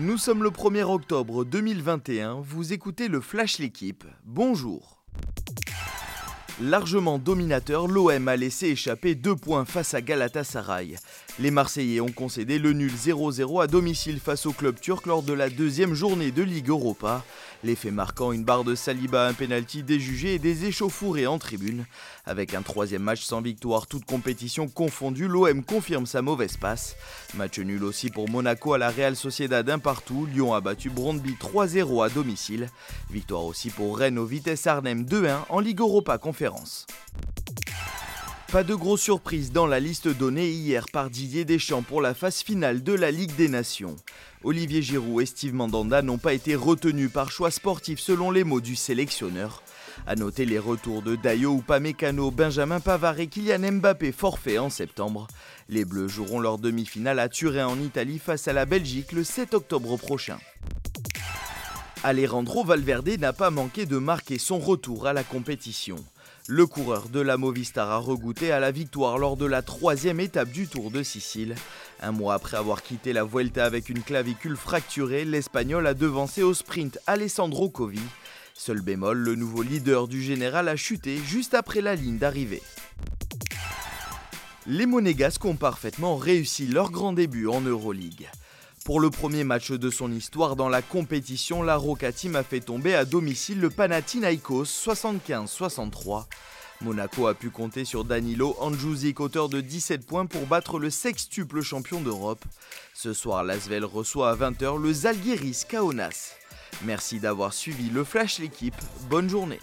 Nous sommes le 1er octobre 2021, vous écoutez le Flash L'équipe. Bonjour. Largement dominateur, l'OM a laissé échapper deux points face à Galatasaray. Les Marseillais ont concédé le nul 0-0 à domicile face au club turc lors de la deuxième journée de Ligue Europa. L'effet marquant une barre de Saliba, un pénalty déjugé et des échauffourées en tribune. Avec un troisième match sans victoire, toute compétition confondue, l'OM confirme sa mauvaise passe. Match nul aussi pour Monaco à la Real Sociedad d'un partout. Lyon a battu Brondby 3-0 à domicile. Victoire aussi pour Rennes au Vitesse Arnhem 2-1 en Ligue Europa Conférence. Pas de grosses surprises dans la liste donnée hier par Didier Deschamps pour la phase finale de la Ligue des Nations. Olivier Giroud et Steve Mandanda n'ont pas été retenus par choix sportif selon les mots du sélectionneur. A noter les retours de Dayo, Upamecano, Benjamin Pavard et Kylian Mbappé forfait en septembre. Les Bleus joueront leur demi-finale à Turin en Italie face à la Belgique le 7 octobre prochain. Alejandro Valverde n'a pas manqué de marquer son retour à la compétition. Le coureur de la Movistar a regoûté à la victoire lors de la troisième étape du Tour de Sicile. Un mois après avoir quitté la Vuelta avec une clavicule fracturée, l'Espagnol a devancé au sprint Alessandro Covi. Seul bémol, le nouveau leader du général a chuté juste après la ligne d'arrivée. Les Monégasques ont parfaitement réussi leur grand début en Euroleague. Pour le premier match de son histoire dans la compétition, la Roca a fait tomber à domicile le Panathinaikos 75-63. Monaco a pu compter sur Danilo Andjuzik, auteur de 17 points pour battre le sextuple champion d'Europe. Ce soir, l'Asvel reçoit à 20h le Zalgiris Kaunas. Merci d'avoir suivi le Flash l'équipe. Bonne journée.